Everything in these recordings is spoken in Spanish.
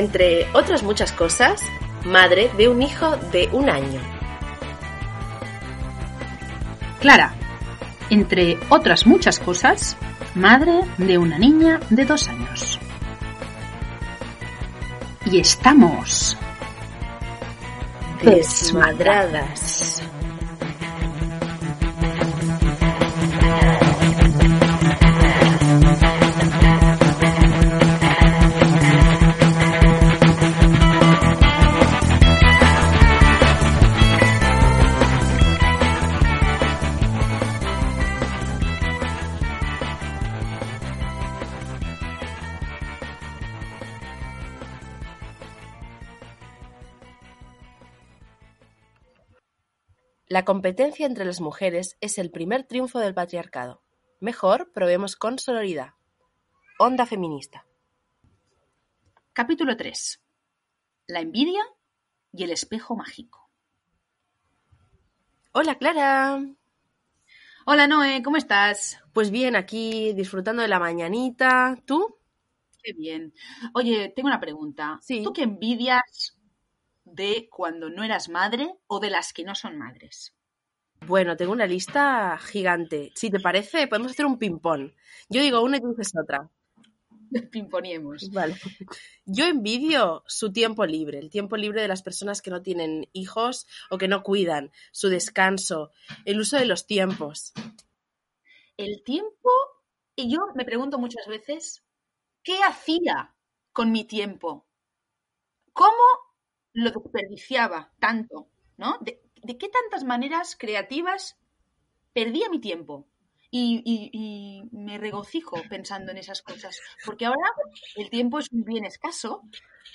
Entre otras muchas cosas, madre de un hijo de un año. Clara. Entre otras muchas cosas, madre de una niña de dos años. Y estamos Desmadradas. La competencia entre las mujeres es el primer triunfo del patriarcado. Mejor probemos con sororidad. Onda feminista. Capítulo 3. La envidia y el espejo mágico. Hola Clara. Hola Noé, ¿cómo estás? Pues bien, aquí disfrutando de la mañanita. ¿Tú? Qué bien. Oye, tengo una pregunta. Sí. ¿Tú qué envidias de cuando no eras madre o de las que no son madres? Bueno, tengo una lista gigante. Si te parece, podemos hacer un ping-pong. Yo digo una y tú dices otra. Pimponiemos. Vale. Yo envidio su tiempo libre, el tiempo libre de las personas que no tienen hijos o que no cuidan, su descanso, el uso de los tiempos. El tiempo, y yo me pregunto muchas veces, ¿qué hacía con mi tiempo? ¿Cómo lo desperdiciaba tanto? ¿No? ¿De, qué tantas maneras creativas perdía mi tiempo? Y, y- y me regocijo pensando en esas cosas, porque ahora el tiempo es un bien escaso,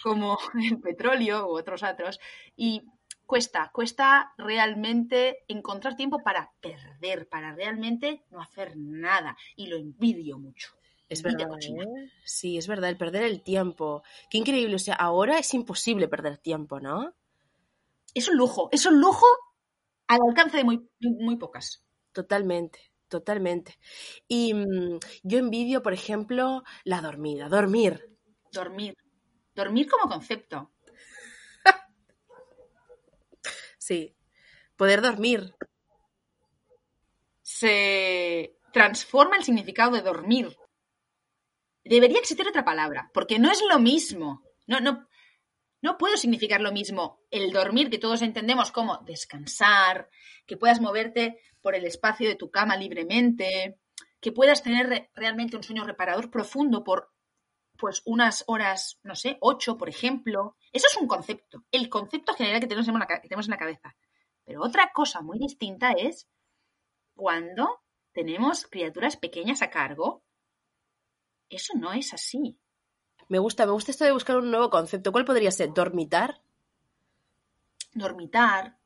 como el petróleo u otros otros, y cuesta, cuesta realmente encontrar tiempo para perder, para realmente no hacer nada, y lo envidio mucho. Es verdad. ¿eh? Sí, es verdad, el perder el tiempo. Qué increíble. O sea, ahora es imposible perder tiempo, ¿no? Es un lujo, es un lujo al alcance de muy, muy pocas. Totalmente, totalmente. Y mm, yo envidio, por ejemplo, la dormida, dormir. Dormir. Dormir como concepto. Sí, poder dormir. se transforma el significado de dormir. Debería existir otra palabra, porque no es lo mismo. No, no, no puedo significar lo mismo el dormir que todos entendemos como descansar, que puedas moverte por el espacio de tu cama libremente, que puedas tener re- realmente un sueño reparador profundo por pues unas horas, no sé, ocho, por ejemplo. Eso es un concepto, el concepto general que tenemos en la, que tenemos en la cabeza. Pero otra cosa muy distinta es cuando tenemos criaturas pequeñas a cargo, eso no es así. Me gusta, me gusta esto de buscar un nuevo concepto. ¿Cuál podría ser? ¿Dormitar? Dormitar,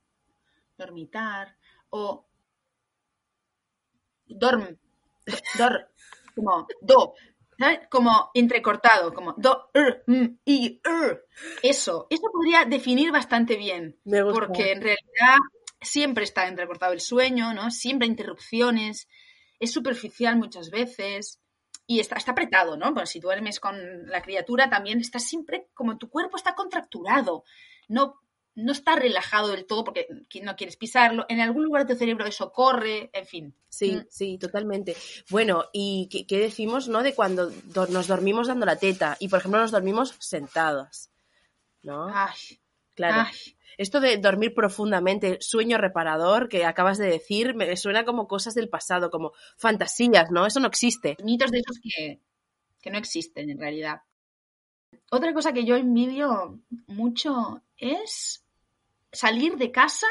dormitar, o dorm, dor, como do, ¿sabes? Como entrecortado, como do, er, mm, y, er. Eso, eso podría definir bastante bien. Me gusta. porque en realidad siempre está entrecortado el sueño, ¿no? Siempre hay interrupciones, es superficial muchas veces y está, está apretado, ¿no? Pues si duermes con la criatura también está siempre como tu cuerpo está contracturado, no, no está relajado del todo porque no quieres pisarlo, en algún lugar de tu cerebro eso corre, en fin. Sí, Mm. sí, totalmente. Bueno, ¿y qué, qué decimos, no? De cuando do- nos dormimos dando la teta y, por ejemplo, nos dormimos sentados, ¿no? Ay, claro. ay. Esto de dormir profundamente, sueño reparador que acabas de decir, me suena como cosas del pasado, como fantasías, ¿no? Eso no existe. mitos de esos que, que no existen en realidad. Otra cosa que yo envidio mucho es salir de casa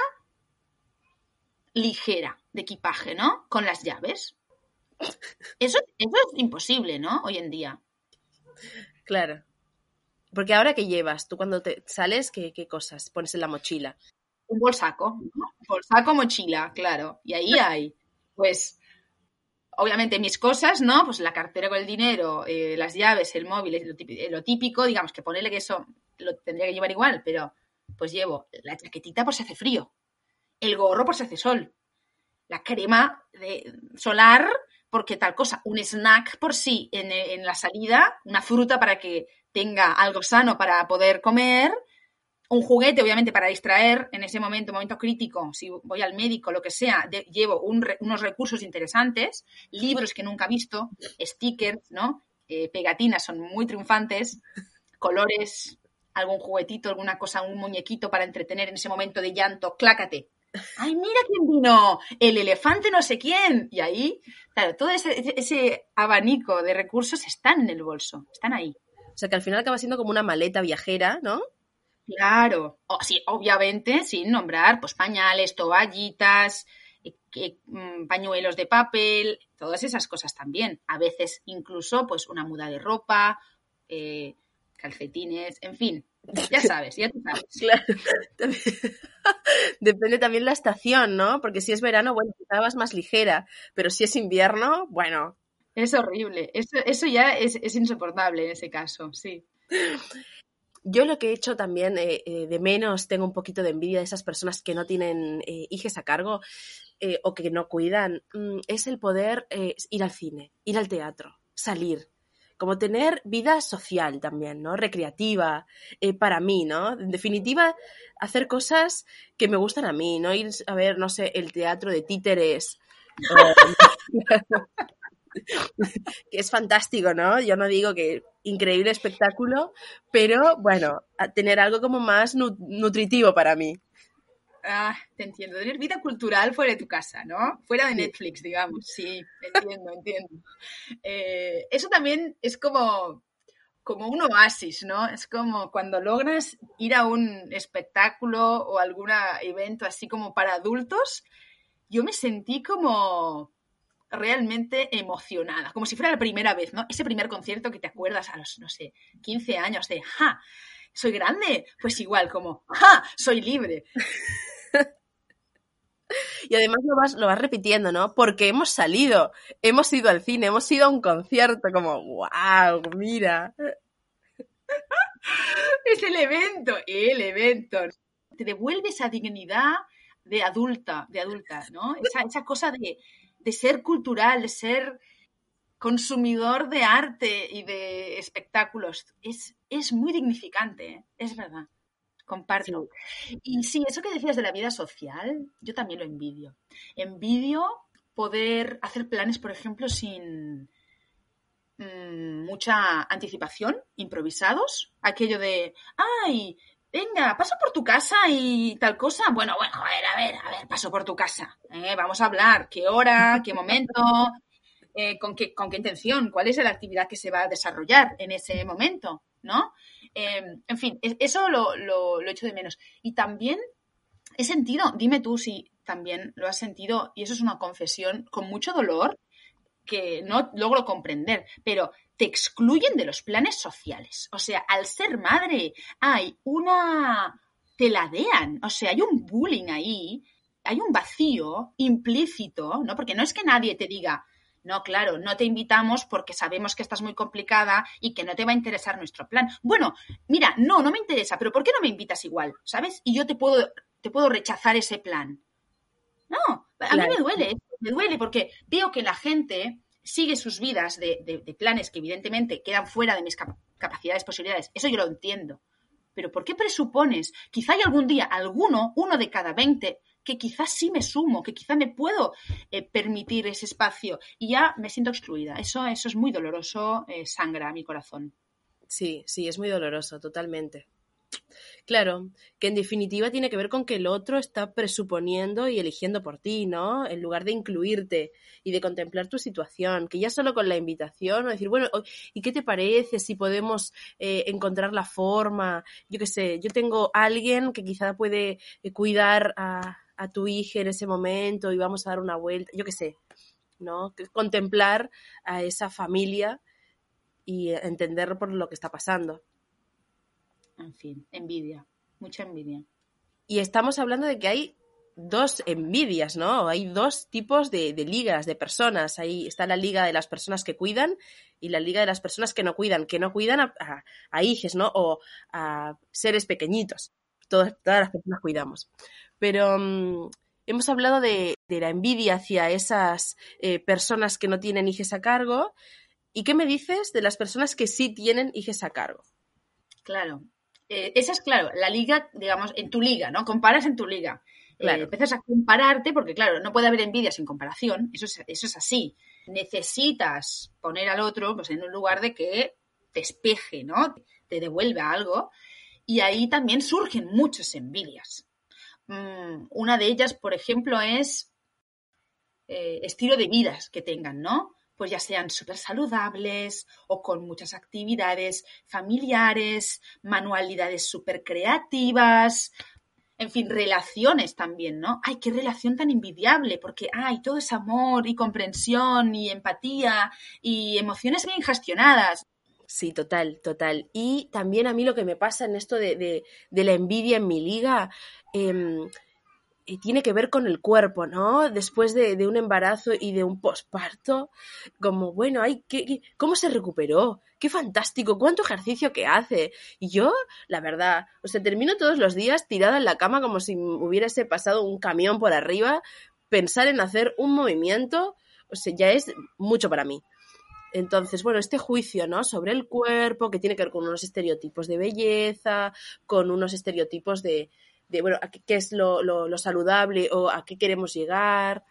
ligera de equipaje, ¿no? Con las llaves. Eso, eso es imposible, ¿no? Hoy en día. Claro. Porque ahora que llevas, tú cuando te sales, ¿qué, qué cosas pones en la mochila? Un bolsaco, ¿no? Bolsaco, mochila, claro. Y ahí hay, pues, obviamente mis cosas, ¿no? Pues la cartera con el dinero, eh, las llaves, el móvil, lo típico, lo típico, digamos que ponerle que eso lo tendría que llevar igual, pero pues llevo la chaquetita por si hace frío, el gorro por si hace sol, la crema de solar porque tal cosa, un snack por sí en, en la salida, una fruta para que tenga algo sano para poder comer, un juguete, obviamente, para distraer en ese momento, momento crítico, si voy al médico, lo que sea, llevo unos recursos interesantes, libros que nunca he visto, stickers, ¿no? Eh, pegatinas son muy triunfantes, colores, algún juguetito, alguna cosa, un muñequito para entretener en ese momento de llanto, clácate. ¡Ay, mira quién vino! El elefante no sé quién. Y ahí, claro, todo ese, ese abanico de recursos están en el bolso, están ahí. O sea que al final acaba siendo como una maleta viajera, ¿no? Claro, o, sí, obviamente, sin nombrar, pues pañales, toallitas, eh, mm, pañuelos de papel, todas esas cosas también. A veces incluso, pues una muda de ropa, eh, calcetines, en fin, ya sabes, ya tú sabes. Claro. Depende también la estación, ¿no? Porque si es verano, bueno, quizá vas más ligera, pero si es invierno, bueno. Es horrible, eso, eso ya es, es insoportable en ese caso, sí. Yo lo que he hecho también eh, eh, de menos, tengo un poquito de envidia de esas personas que no tienen eh, hijos a cargo o que no cuidan, mm, es el poder ir al cine, ir al teatro, salir. Como tener vida social también, ¿no? Recreativa, para mí, ¿no? En definitiva, hacer cosas que me gustan a mí, ¿no? Ir a ver, no sé, el teatro de títeres. que es fantástico, ¿no? Yo no digo que increíble espectáculo, pero bueno, tener algo como más nutritivo para mí. Ah, te entiendo. Tener vida cultural fuera de tu casa, ¿no? Fuera de Netflix, digamos. Sí, entiendo, entiendo. Eh, eso también es como, como un oasis, ¿no? Es como cuando logras ir a un espectáculo o algún evento así como para adultos, yo me sentí como, realmente emocionada, como si fuera la primera vez, ¿no? Ese primer concierto que te acuerdas a los, no sé, 15 años de, ¡ja! ¿Soy grande? Pues igual, como, ¡ja! Soy libre. Y además lo vas, lo vas repitiendo, ¿no? Porque hemos salido, hemos ido al cine, hemos ido a un concierto, como, ¡wow! Mira. es el evento, el evento. Te devuelve esa dignidad de adulta, de adulta, ¿no? Esa, esa cosa de, de ser cultural, de ser consumidor de arte y de espectáculos. Es, es muy dignificante, ¿eh? es verdad. Comparto. Y sí, eso que decías de la vida social, yo también lo envidio. Envidio poder hacer planes, por ejemplo, sin mm, mucha anticipación, improvisados. Aquello de, ay, venga, paso por tu casa y tal cosa. Bueno, bueno, a ver, a ver, a ver, paso por tu casa. ¿eh? vamos a hablar, qué hora, qué momento, eh, con, qué, con qué intención, cuál es la actividad que se va a desarrollar en ese momento, ¿no? Em, en fin, eso lo, lo, lo echo de menos. Y también he sentido, dime tú si también lo has sentido, y eso es una confesión con mucho dolor que no logro comprender, pero te excluyen de los planes sociales. O sea, al ser madre hay una... te ladean, o sea, hay un bullying ahí, hay un vacío implícito, ¿no? Porque no es que nadie te diga, no, claro, no te invitamos porque sabemos que estás muy complicada y que no te va a interesar nuestro plan. Bueno, mira, no, no me interesa, pero ¿por qué no me invitas igual? ¿Sabes? Y yo te puedo, te puedo rechazar ese plan. No, a mí me duele, me duele porque veo que la gente sigue sus vidas de, planes que evidentemente quedan fuera de mis capacidades, posibilidades. Eso yo lo entiendo. Pero ¿por qué presupones? Quizá hay algún día, alguno, uno de cada veinte, que quizás sí me sumo, que quizá me puedo eh, permitir ese espacio y ya me siento excluida. Eso, eso es muy doloroso, eh, sangra mi corazón. Sí, sí, es muy doloroso, totalmente. Claro, que en definitiva tiene que ver con que el otro está presuponiendo y eligiendo por ti, ¿no? En lugar de incluirte y de contemplar tu situación, que ya solo con la invitación o decir, bueno, ¿y qué te parece si podemos eh, encontrar la forma? Yo qué sé, yo tengo alguien que quizá puede cuidar a, a tu hija en ese momento y vamos a dar una vuelta, yo qué sé, ¿no? Contemplar a esa familia y entender por lo que está pasando en fin, envidia, mucha envidia. Y estamos hablando de que hay dos envidias, ¿no? Hay dos tipos de, ligas, de personas. Ahí está la liga de las personas que cuidan y la liga de las personas que no cuidan, que no cuidan a, a, hijos, ¿no? O a seres pequeñitos. Todas, todas las personas cuidamos. Pero mm, hemos hablado de, la envidia hacia esas eh, personas que no tienen hijos a cargo. ¿Y qué me dices de las personas que sí tienen hijos a cargo? Claro. Eh, esa es, claro, la liga, digamos, en tu liga, ¿no? Comparas en tu liga. Eh, claro. empiezas a compararte, porque claro, no puede haber envidia sin comparación, eso es, eso es así. Necesitas poner al otro pues, en un lugar de que te espeje, ¿no? Te devuelva algo. Y ahí también surgen muchas envidias. Mm, una de ellas, por ejemplo, es eh, estilo de vidas que tengan, ¿no? Pues ya sean súper saludables o con muchas actividades familiares, manualidades súper creativas, en fin, relaciones también, ¿no? Ay, qué relación tan envidiable, porque hay todo es amor y comprensión y empatía y emociones bien gestionadas. Sí, total, total. Y también a mí lo que me pasa en esto de, la envidia en mi liga, em, tiene que ver con el cuerpo, ¿no? Después de, de un embarazo y de un posparto, como, bueno, ay, ¿qué, cómo se recuperó? ¡Qué fantástico! ¡Cuánto ejercicio que hace! Y yo, la verdad, o sea, termino todos los días tirada en la cama como si hubiese pasado un camión por arriba, pensar en hacer un movimiento, o sea, ya es mucho para mí. Entonces, bueno, este juicio, ¿no? Sobre el cuerpo, que tiene que ver con unos estereotipos de belleza, con unos estereotipos de, de bueno, qué es lo, lo, saludable o a qué queremos llegar.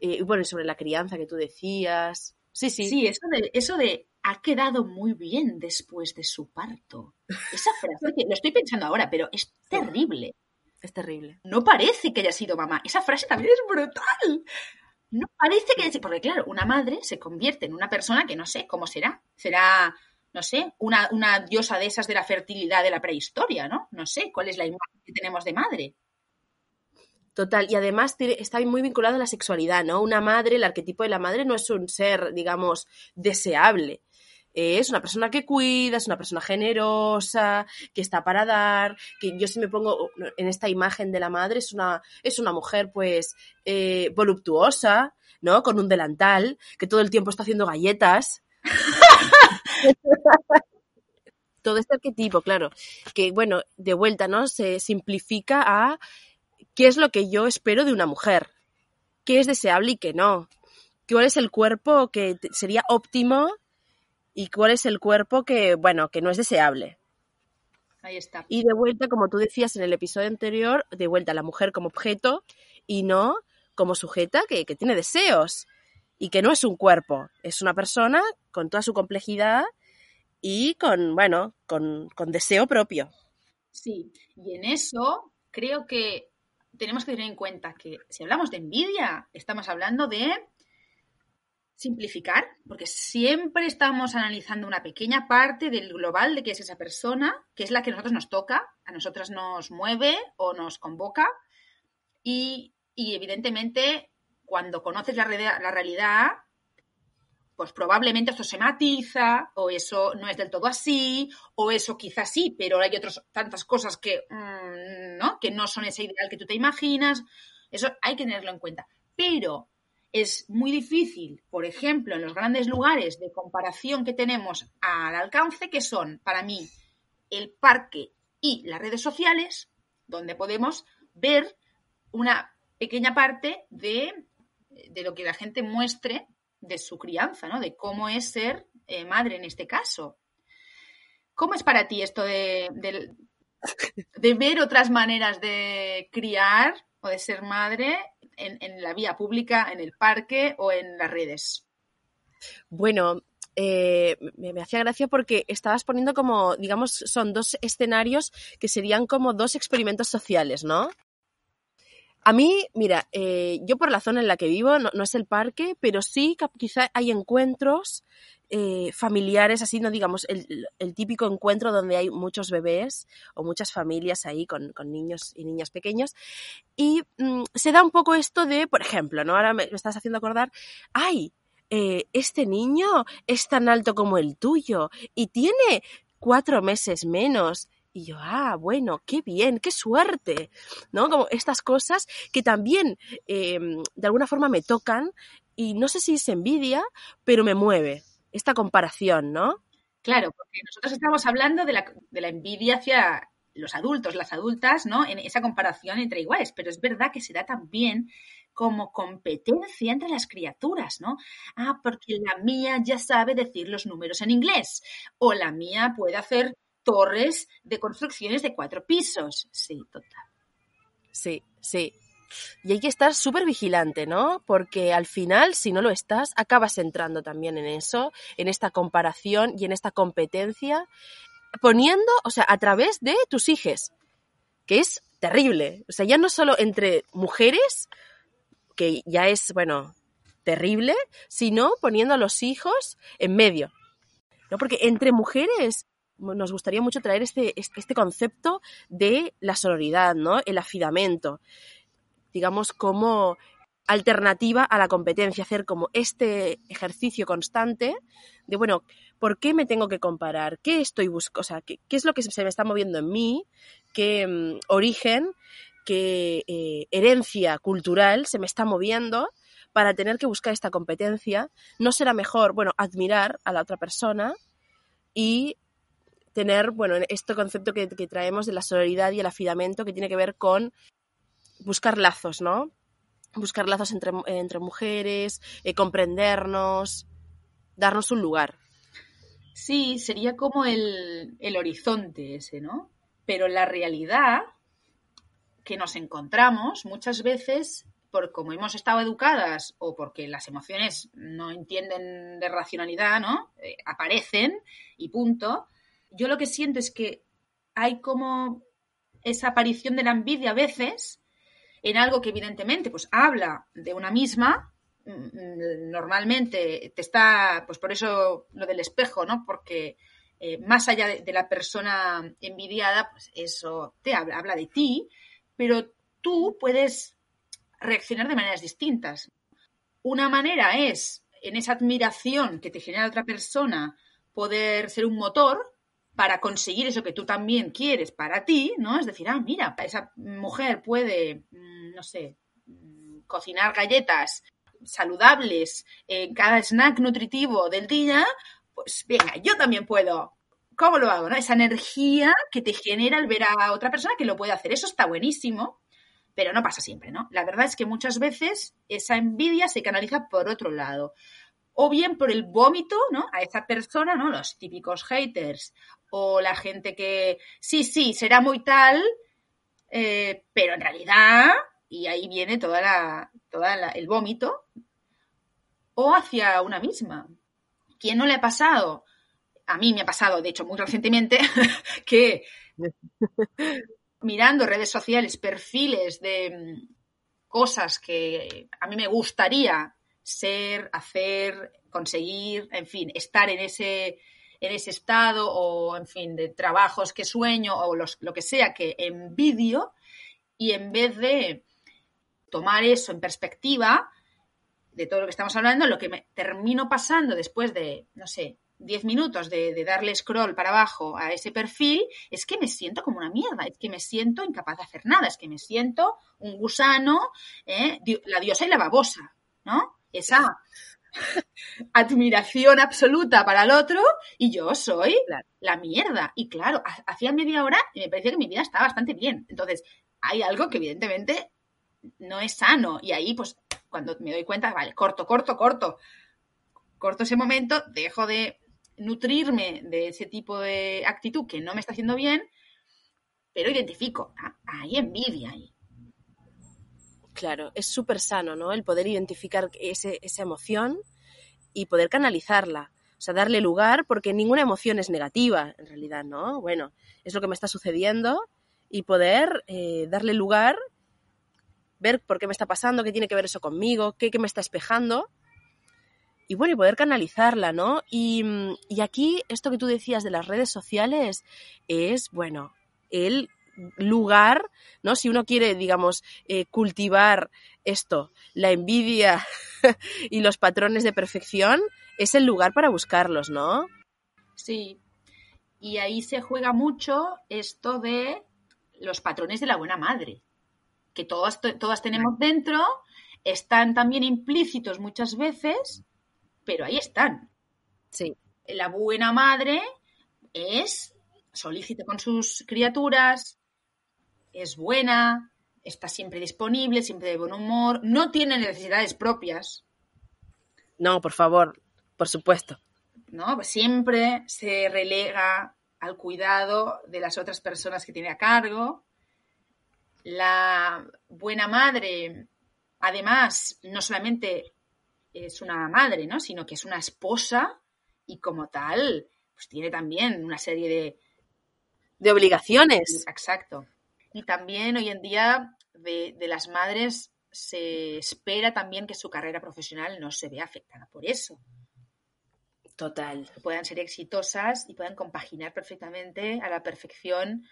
Eh, y bueno, sobre la crianza que tú decías. Sí, sí. Sí, eso de, eso de ha quedado muy bien después de su parto. Esa frase, que lo estoy pensando ahora, pero es terrible. Es terrible. No parece que haya sido mamá. Esa frase también es brutal. No parece que haya sido. Porque, claro, una madre se convierte en una persona que no sé cómo será. Será no sé, una, una diosa de esas de la fertilidad de la prehistoria, ¿no? No sé cuál es la imagen que tenemos de madre. Total, y además está muy vinculado a la sexualidad, ¿no? Una madre, el arquetipo de la madre no es un ser, digamos, deseable. Es una persona que cuida, es una persona generosa, que está para dar, que yo si me pongo en esta imagen de la madre, es una, es una mujer pues eh, voluptuosa, ¿no? Con un delantal, que todo el tiempo está haciendo galletas. Todo este arquetipo, claro, que bueno, de vuelta, ¿no? Se simplifica a qué es lo que yo espero de una mujer, qué es deseable y qué no, cuál es el cuerpo que sería óptimo y cuál es el cuerpo que, bueno, que no es deseable. Ahí está. Y de vuelta, como tú decías en el episodio anterior, de vuelta a la mujer como objeto y no como sujeta que, que tiene deseos y que no es un cuerpo, es una persona con toda su complejidad y con, bueno, con, deseo propio. Sí, y en eso creo que tenemos que tener en cuenta que si hablamos de envidia, estamos hablando de simplificar, porque siempre estamos analizando una pequeña parte del global de qué es esa persona, que es la que a nosotros nos toca, a nosotras nos mueve o nos convoca, y, y evidentemente cuando conoces la, realidad, pues probablemente esto se matiza, o eso no es del todo así, o eso quizás sí, pero hay otras tantas cosas que, mm, ¿no? que no son ese ideal que tú te imaginas. Eso hay que tenerlo en cuenta. Pero es muy difícil, por ejemplo, en los grandes lugares de comparación que tenemos al alcance, que son para mí el parque y las redes sociales, donde podemos ver una pequeña parte de de lo que la gente muestre de su crianza, ¿no? De cómo es ser eh, madre en este caso. ¿Cómo es para ti esto de, ver otras maneras de criar o de ser madre en, la vía pública, en el parque o en las redes? Bueno, eh, me, me, hacía gracia porque estabas poniendo como, digamos, son dos escenarios que serían como dos experimentos sociales, ¿no? A mí, mira, eh, yo por la zona en la que vivo, no, es el parque, pero sí quizá hay encuentros eh, familiares, así no digamos, el, típico encuentro donde hay muchos bebés o muchas familias ahí con, niños y niñas pequeños. Y mm, se da un poco esto de, por ejemplo, ¿no? Ahora me, estás haciendo acordar, ¡ay! Eh, este niño es tan alto como el tuyo y tiene cuatro meses menos y yo, ah, bueno, qué bien, qué suerte, ¿no? Como estas cosas que también em, de alguna forma me tocan y no sé si es envidia, pero me mueve esta comparación, ¿no? Claro, porque nosotros estamos hablando de la, envidia hacia los adultos, las adultas, ¿no? En esa comparación entre iguales, pero es verdad que se da también como competencia entre las criaturas, ¿no? Ah, porque la mía ya sabe decir los números en inglés o la mía puede hacer torres de construcciones de cuatro pisos. Sí, total. Sí, sí. Y hay que estar súper vigilante, ¿no? Porque al final, si no lo estás, acabas entrando también en eso, en esta comparación y en esta competencia, poniendo, o sea, a través de tus hijos, que es terrible. O sea, ya no solo entre mujeres, que ya es, bueno, terrible, sino poniendo a los hijos en medio. ¿no? Porque entre mujeres nos gustaría mucho traer este, este, concepto de la sororidad, ¿no? El afidamento, digamos, como alternativa a la competencia, hacer como este ejercicio constante de, bueno, ¿por qué me tengo que comparar? ¿Qué estoy buscando? O sea, ¿qué, es lo que se me está moviendo en mí? ¿Qué mm, origen qué eh, herencia cultural se me está moviendo para tener que buscar esta competencia. No será mejor, bueno, admirar a la otra persona y tener, bueno, este concepto que, traemos de la solidaridad y el afidamento que tiene que ver con buscar lazos, ¿no? Buscar lazos entre, entre mujeres, eh, comprendernos, darnos un lugar. Sí, sería como el, el horizonte ese, ¿no? Pero la realidad que nos encontramos muchas veces por como hemos estado educadas o porque las emociones no entienden de racionalidad, ¿no? Eh, aparecen y punto. Yo lo que siento es que hay como esa aparición de la envidia a veces en algo que evidentemente pues habla de una misma, mm, normalmente te está, pues por eso lo del espejo, ¿no? Porque eh, más allá de, de, la persona envidiada, pues eso te habla, habla de ti, pero tú puedes reaccionar de maneras distintas. Una manera es, en esa admiración que te genera otra persona, poder ser un motor para conseguir eso que tú también quieres para ti, ¿no? Es decir, ah, mira, esa mujer puede, mm, no sé, mm, cocinar galletas saludables en cada snack nutritivo del día, pues venga, yo también puedo. ¿Cómo lo hago? Esa energía que te genera al ver a otra persona que lo puede hacer. Eso está buenísimo, pero no pasa siempre, ¿no? La verdad es que muchas veces esa envidia se canaliza por otro lado. O bien por el vómito, ¿no? A esa persona, ¿no? Los típicos haters. O la gente que, sí, sí, será muy tal, eh, pero en realidad, y ahí viene toda la, toda el vómito. O hacia una misma. ¿Quién no le ha pasado? a mí me ha pasado, de hecho, muy recientemente, que mirando redes sociales, perfiles de mm, cosas que a mí me gustaría ser, hacer, conseguir, en fin, estar en ese, en ese estado o, en fin, de trabajos que sueño o los, lo que sea que envidio y en vez de tomar eso en perspectiva de todo lo que estamos hablando, lo que me termino pasando después de, no sé, 10 minutos de, darle scroll para abajo a ese perfil, es que me siento como una mierda, es que me siento incapaz de hacer nada, es que me siento un gusano, ¿eh? la diosa y la babosa, ¿no? Esa admiración absoluta para el otro y yo soy la mierda. Y claro, hacía media hora y me parecía que mi vida estaba bastante bien. Entonces, hay algo que evidentemente no es sano. Y ahí, pues, cuando me doy cuenta, vale, corto, corto, corto. Corto ese momento, dejo de nutrirme de ese tipo de actitud que no me está haciendo bien, pero identifico, ah, hay envidia ahí. Claro, es súper sano, ¿no? El poder identificar ese, esa emoción y poder canalizarla. O sea, darle lugar, porque ninguna emoción es negativa, en realidad, ¿no? Bueno, es lo que me está sucediendo y poder eh, darle lugar, ver por qué me está pasando, qué tiene que ver eso conmigo, qué, qué me está espejando y bueno, y poder canalizarla, ¿no? Y, y, aquí esto que tú decías de las redes sociales es, bueno, el lugar, ¿no? Si uno quiere, digamos, eh, cultivar esto, la envidia y los patrones de perfección, es el lugar para buscarlos, ¿no? Sí. Y ahí se juega mucho esto de los patrones de la buena madre, que todas, todas tenemos dentro, están también implícitos muchas veces pero ahí están. Sí. La buena madre es solícita con sus criaturas, es buena, está siempre disponible, siempre de buen humor, no tiene necesidades propias. No, por favor, por supuesto. ¿No? Pues siempre se relega al cuidado de las otras personas que tiene a cargo. La buena madre, además, no solamente es una madre, ¿no? Sino que es una esposa y como tal, pues tiene también una serie de... De obligaciones. Exacto. Y también hoy en día de, de las madres se espera también que su carrera profesional no se vea afectada por eso. Total. Que puedan ser exitosas y puedan compaginar perfectamente a la perfección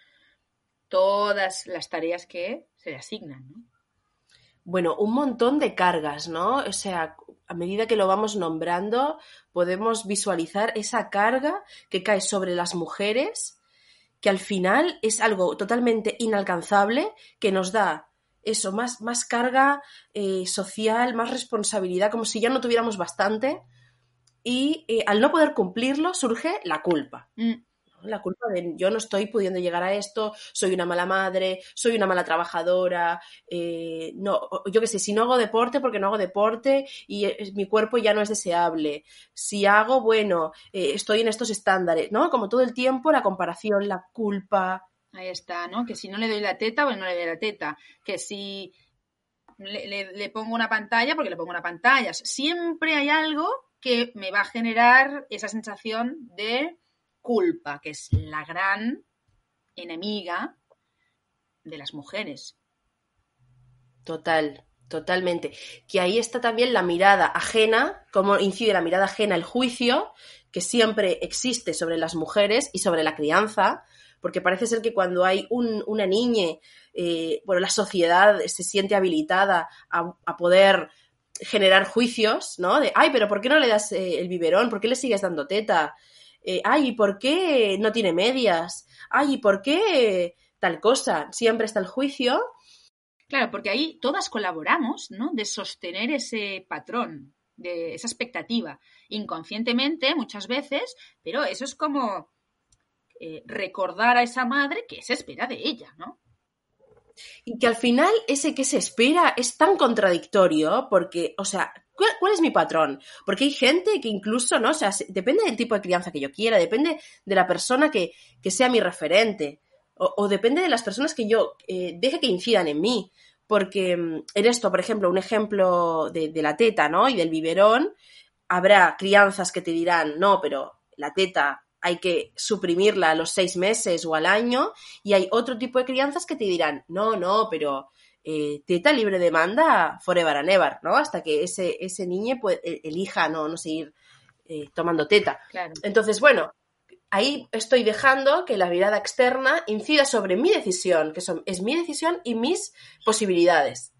todas las tareas que se le asignan, ¿no? Bueno, un montón de cargas, ¿no? O sea, a medida que lo vamos nombrando, podemos visualizar esa carga que cae sobre las mujeres, que al final es algo totalmente inalcanzable, que nos da eso, más, más carga eh, social, más responsabilidad, como si ya no tuviéramos bastante. Y eh, al no poder cumplirlo surge la culpa. Mm. La culpa de yo no estoy pudiendo llegar a esto, soy una mala madre, soy una mala trabajadora, eh, no, yo qué sé, si no hago deporte porque no hago deporte y eh, mi cuerpo ya no es deseable. Si hago, bueno, eh, estoy en estos estándares, ¿no? Como todo el tiempo la comparación, la culpa. Ahí está, ¿no? Que si no le doy la teta, pues no le doy la teta. Que si le, le- le pongo una pantalla, porque le pongo una pantalla. Siempre hay algo que me va a generar esa sensación de culpa, que es la gran enemiga de las mujeres. Total, totalmente. Que ahí está también la mirada ajena, cómo incide la mirada ajena, el juicio que siempre existe sobre las mujeres y sobre la crianza, porque parece ser que cuando hay un- una niña, eh, bueno, la sociedad se siente habilitada a, poder generar juicios, ¿no? De, ay, pero ¿por qué no le das eh, el biberón? ¿Por qué le sigues dando teta? Eh, ay, ¿y por qué no tiene medias? Ay, ¿y por qué tal cosa? Siempre está el juicio Claro, porque ahí todas colaboramos, ¿no? De sostener ese patrón, de esa expectativa, inconscientemente muchas veces, pero eso es como eh, recordar a esa madre que se espera de ella, ¿no? Y que al final ese que se espera es tan contradictorio porque, o sea, ¿cuál, es mi patrón? Porque hay gente que incluso, ¿no? O sea, se- depende del tipo de crianza que yo quiera, depende de la persona que, que sea mi referente, o, o depende de las personas que yo eh, deje que incidan en mí. Porque mm, en esto, por ejemplo, un ejemplo de, de la teta, ¿no? Y del biberón, habrá crianzas que te dirán, no, pero la teta hay que suprimirla a los seis meses o al año, y hay otro tipo de crianzas que te dirán, no, no, pero eh, teta libre demanda forever and ever, ¿no? Hasta que ese, ese niño pues, e- elija no, no seguir eh, tomando teta. Claro. Entonces, bueno, ahí estoy dejando que la mirada externa incida sobre mi decisión, que son, es mi decisión y mis posibilidades.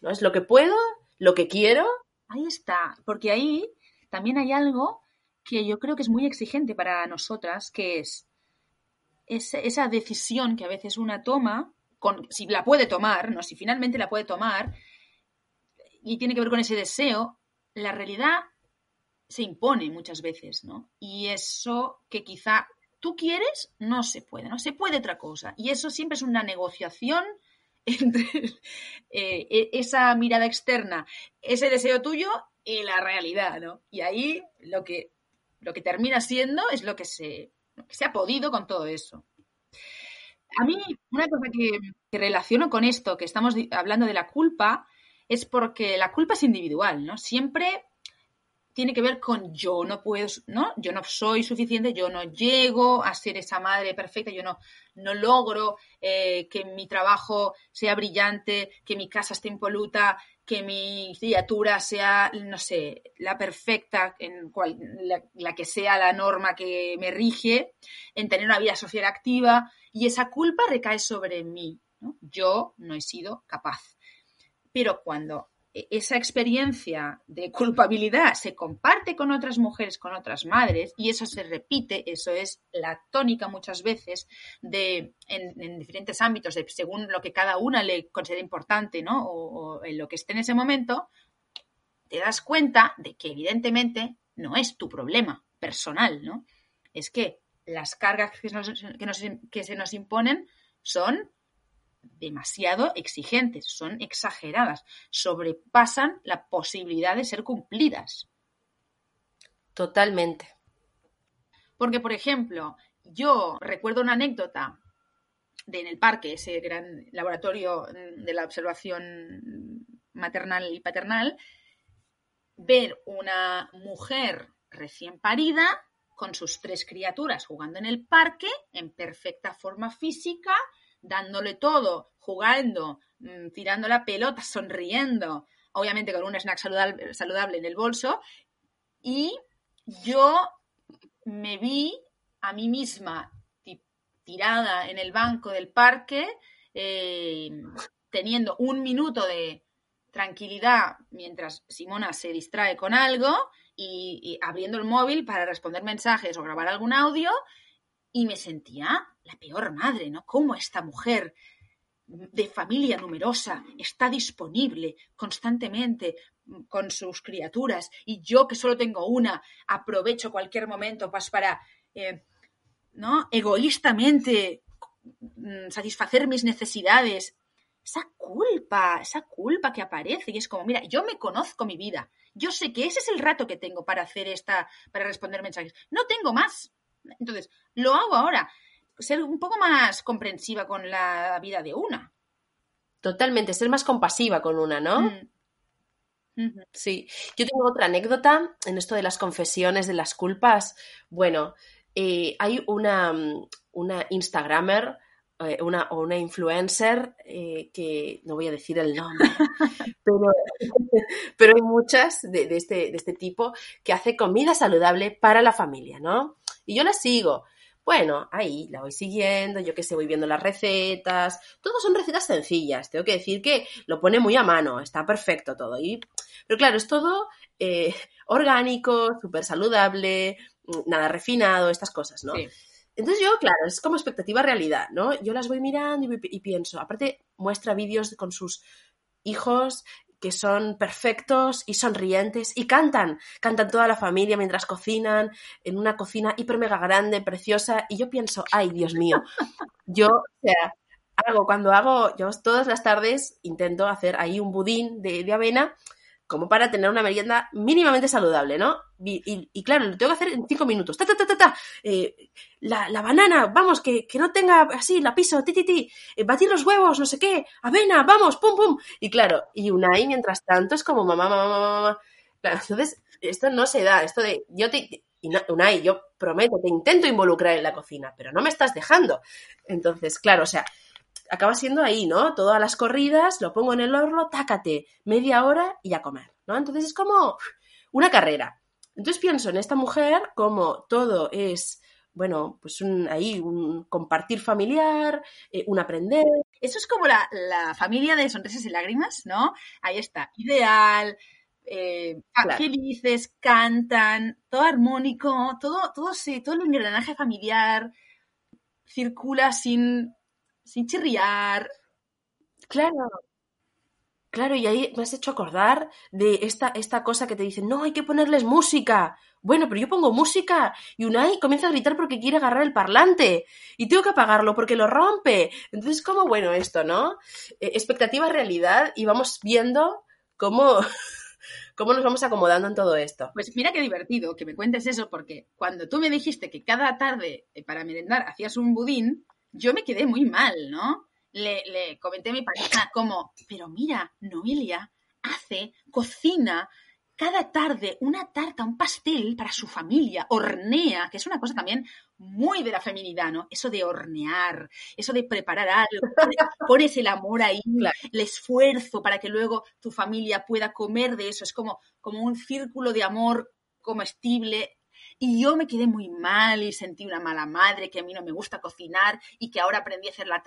¿no? Es lo que puedo, lo que quiero. Ahí está, porque ahí también hay algo que yo creo que es muy exigente para nosotras, que es esa decisión que a veces una toma, con, si la puede tomar, ¿no? si finalmente la puede tomar, y tiene que ver con ese deseo, la realidad se impone muchas veces, ¿no? Y eso que quizá tú quieres, no se puede, no se puede otra cosa. Y eso siempre es una negociación entre eh, e- esa mirada externa, ese deseo tuyo y la realidad, ¿no? Y ahí lo que, lo que termina siendo es lo que se, lo que se ha podido con todo eso. A mí, una cosa que, relaciono con esto, que estamos hablando de la culpa, es porque la culpa es individual, ¿no? Siempre tiene que ver con yo no puedo, ¿no? Yo no soy suficiente, yo no llego a ser esa madre perfecta, yo no, no logro eh, que mi trabajo sea brillante, que mi casa esté impoluta, que mi criatura sea, no sé, la perfecta, en cual, la que sea la norma que me rige, en tener una vida social activa, y esa culpa recae sobre mí. ¿no? Yo no he sido capaz. Pero cuando e- esa experiencia de culpabilidad se comparte con otras mujeres, con otras madres, y eso se repite, eso es la tónica muchas veces de, en, en diferentes ámbitos, según lo que cada una le considera importante, ¿no? O, o en lo que esté en ese momento, te das cuenta de que evidentemente no es tu problema personal, ¿no? Es que las cargas que, que se nos imponen son demasiado exigentes, son exageradas, sobrepasan la posibilidad de ser cumplidas. Totalmente. Porque, por ejemplo, yo recuerdo una anécdota de en el parque, ese gran laboratorio de la observación maternal y paternal, ver una mujer recién parida con sus tres criaturas jugando en el parque en perfecta forma física, dándole todo, jugando, mm, tirando la pelota, sonriendo, obviamente con un snack saludable, saludable en el bolso, y yo me vi a mí misma tirada en el banco del parque, eh, teniendo un minuto de tranquilidad mientras Simona se distrae con algo y, abriendo el móvil para responder mensajes o grabar algún audio y me sentía la peor madre, ¿no? ¿Cómo esta mujer de familia numerosa está disponible constantemente con sus criaturas y yo que solo tengo una aprovecho cualquier momento pues, para eh, ¿no? egoístamente mm, satisfacer mis necesidades esa culpa, esa culpa que aparece y es como, mira, yo me conozco mi vida, yo sé que ese es el rato que tengo para hacer esta, para responder mensajes, no tengo más. Entonces, lo hago ahora, ser un poco más comprensiva con la vida de una. Totalmente, ser más compasiva con una, ¿no? Mm. Sí, yo tengo otra anécdota en esto de las confesiones de las culpas. Bueno, eh, hay una, una Instagramer eh, una, o una influencer eh, que no voy a decir el nombre, pero, pero hay muchas de, este, de este tipo que hace comida saludable para la familia, ¿no? Y yo la sigo. Bueno, ahí la voy siguiendo, yo que sé, voy viendo las recetas. Todas son recetas sencillas. Tengo que decir que lo pone muy a mano, está perfecto todo. Y, pero claro, es todo eh, orgánico, súper saludable, nada refinado, estas cosas, ¿no? Sí. Entonces yo, claro, es como expectativa realidad, ¿no? Yo las voy mirando y, pienso, aparte muestra vídeos con sus hijos que son perfectos y sonrientes y cantan, cantan toda la familia mientras cocinan en una cocina hiper mega grande, preciosa y yo pienso, ay Dios mío, yo, o sea, hago, cuando hago, yo todas las tardes intento hacer ahí un budín de, de avena como para tener una merienda mínimamente saludable, ¿no? Y, claro, lo tengo que hacer en cinco minutos. Ta, ta, ta, ta, eh, la, banana, vamos, que, no tenga así, la piso, ti, ti, ti. Eh, batir los huevos, no sé qué. Avena, vamos, pum, pum. Y claro, y Unai, mientras tanto, es como mamá, mamá, mamá, mamá. Entonces, esto no se da. Esto de, yo te, Unai, yo prometo, te intento involucrar en la cocina, pero no me estás dejando. Entonces, claro, o sea, acaba siendo ahí, ¿no? Todas las corridas, lo pongo en el horno, tácate, media hora y a comer, ¿no? Entonces es como una carrera. Entonces pienso en esta mujer como todo es, bueno, pues un, ahí un compartir familiar, eh, un aprender. Eso es como la, familia de sonrisas y lágrimas, ¿no? Ahí está, ideal, eh, felices, cantan, todo armónico, todo, todo, sí, todo el engranaje familiar circula sin sin chirriar. Claro. Claro, y ahí me has hecho acordar de esta, esta cosa que te dicen, no, hay que ponerles música. Bueno, pero yo pongo música y Unai comienza a gritar porque quiere agarrar el parlante y tengo que apagarlo porque lo rompe. Entonces, ¿cómo bueno esto, no? Eh, expectativa realidad y vamos viendo cómo, cómo nos vamos acomodando en todo esto. Pues mira qué divertido que me cuentes eso porque cuando tú me dijiste que cada tarde eh, para merendar hacías un budín, yo me quedé muy mal, ¿no? Le, le comenté a mi pareja como, pero mira, Noelia hace, cocina cada tarde una tarta, un pastel para su familia, hornea, que es una cosa también muy de la feminidad, ¿no? Eso de hornear, eso de preparar algo, pones el amor ahí, el esfuerzo para que luego tu familia pueda comer de eso, es como, como un círculo de amor comestible y yo me quedé muy mal y sentí una mala madre, que a mí no me gusta cocinar y que ahora aprendí a hacer la,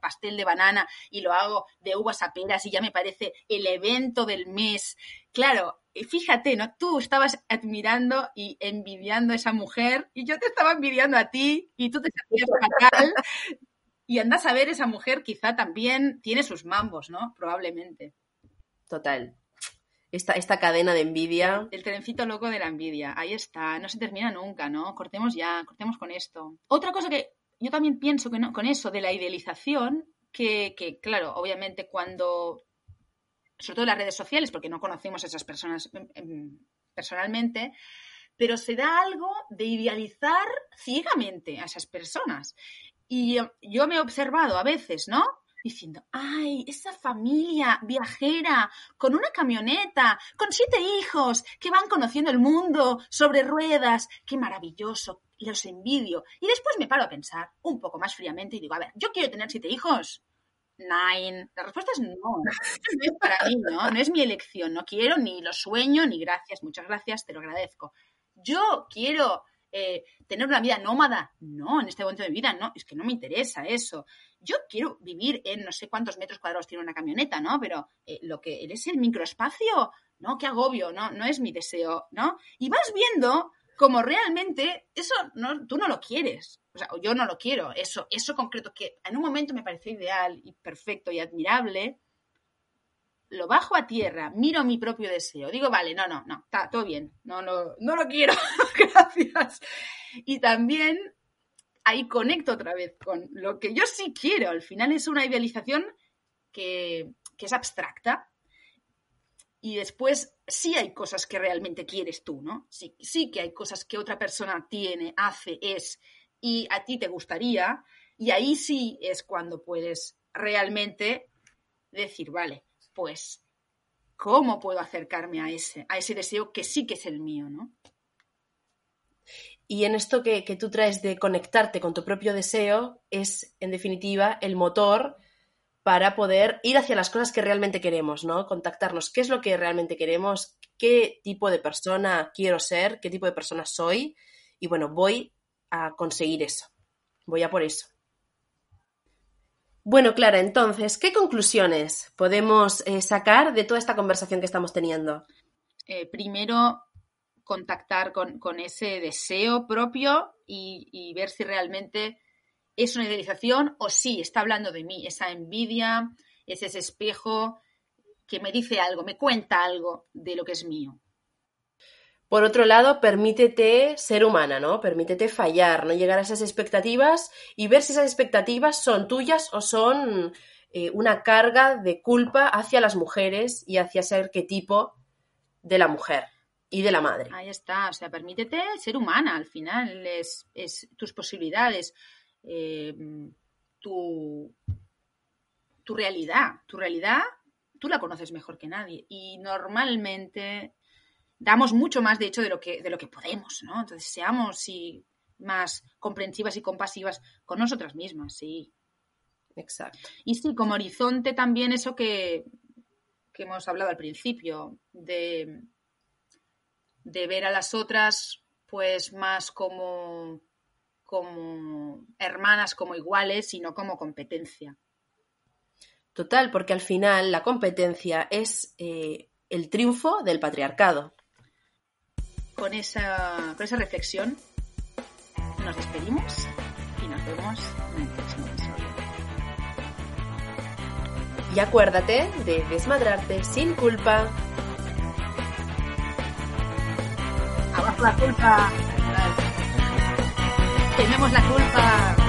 pastel de banana y lo hago de uvas a peras y ya me parece el evento del mes. Claro, fíjate, ¿no? Tú estabas admirando y envidiando a esa mujer y yo te estaba envidiando a ti y tú te sentías fatal. Y andas a ver, esa mujer quizá también tiene sus mambos, ¿no? Probablemente. Total. Esta, esta cadena de envidia. El trencito loco de la envidia. Ahí está. No se termina nunca, ¿no? Cortemos ya, cortemos con esto. Otra cosa que yo también pienso que no, con eso de la idealización, que, que claro, obviamente cuando sobre todo en las redes sociales, porque no conocemos a esas personas em, em, personalmente, pero se da algo de idealizar ciegamente a esas personas. Y yo me he observado a veces, ¿no? Diciendo, ay, esa familia viajera, con una camioneta, con siete hijos, que van conociendo el mundo sobre ruedas, qué maravilloso, los envidio. Y después me paro a pensar un poco más fríamente y digo, a ver, yo quiero tener siete hijos. Nine. La respuesta es no. No es para mí, ¿no? No es mi elección. No quiero, ni lo sueño, ni gracias. Muchas gracias, te lo agradezco. Yo quiero eh, tener una vida nómada. No, en este momento de vida, no. Es que no me interesa eso. Yo quiero vivir en no sé cuántos metros cuadrados tiene una camioneta, ¿no? Pero eh, lo que es el microespacio, ¿no? Qué agobio, ¿no? No es mi deseo, ¿no? Y vas viendo como realmente eso no, tú no lo quieres. O sea, yo no lo quiero. Eso, eso concreto que en un momento me pareció ideal y perfecto y admirable, lo bajo a tierra, miro mi propio deseo, digo, vale, no, no, no, está todo bien, no, no, no lo quiero, gracias. Y también ahí conecto otra vez con lo que yo sí quiero. Al final es una idealización que, que es abstracta, y después sí hay cosas que realmente quieres tú, ¿no? Sí, sí que hay cosas que otra persona tiene, hace, es y a ti te gustaría. Y ahí sí es cuando puedes realmente decir, vale, pues, ¿cómo puedo acercarme a ese, a ese deseo que sí que es el mío, ¿no? Y en esto que, que tú traes de conectarte con tu propio deseo es, en definitiva, el motor para poder ir hacia las cosas que realmente queremos, ¿no? Contactarnos, qué es lo que realmente queremos, qué tipo de persona quiero ser, qué tipo de persona soy, y bueno, voy a conseguir eso, voy a por eso. Bueno, Clara, entonces, ¿qué conclusiones podemos eh, sacar de toda esta conversación que estamos teniendo? Eh, primero, contactar con, ese deseo propio y ver si realmente es una idealización o sí, está hablando de mí, esa envidia, es ese espejo que me dice algo, me cuenta algo de lo que es mío. Por otro lado, permítete ser humana, ¿no? Permítete fallar, no llegar a esas expectativas y ver si esas expectativas son tuyas o son eh, una carga de culpa hacia las mujeres y hacia ese arquetipo de la mujer y de la madre. Ahí está, o sea, permítete ser humana, al final es, tus posibilidades. Eh, tu, tu realidad. Tu realidad tú la conoces mejor que nadie. Y normalmente damos mucho más, de hecho, de lo que, de lo que podemos, ¿no? Entonces, seamos más comprensivas y compasivas con nosotras mismas, sí. Exacto. Y sí, como horizonte también eso que, que hemos hablado al principio, de, de ver a las otras pues más como como hermanas, como iguales, sino como competencia. Total, porque al final la competencia es eh, el triunfo del patriarcado. Con esa, con esa reflexión nos despedimos y nos vemos en el próximo episodio. Y acuérdate de desmadrarte sin culpa. Abajo la culpa tenemos la culpa.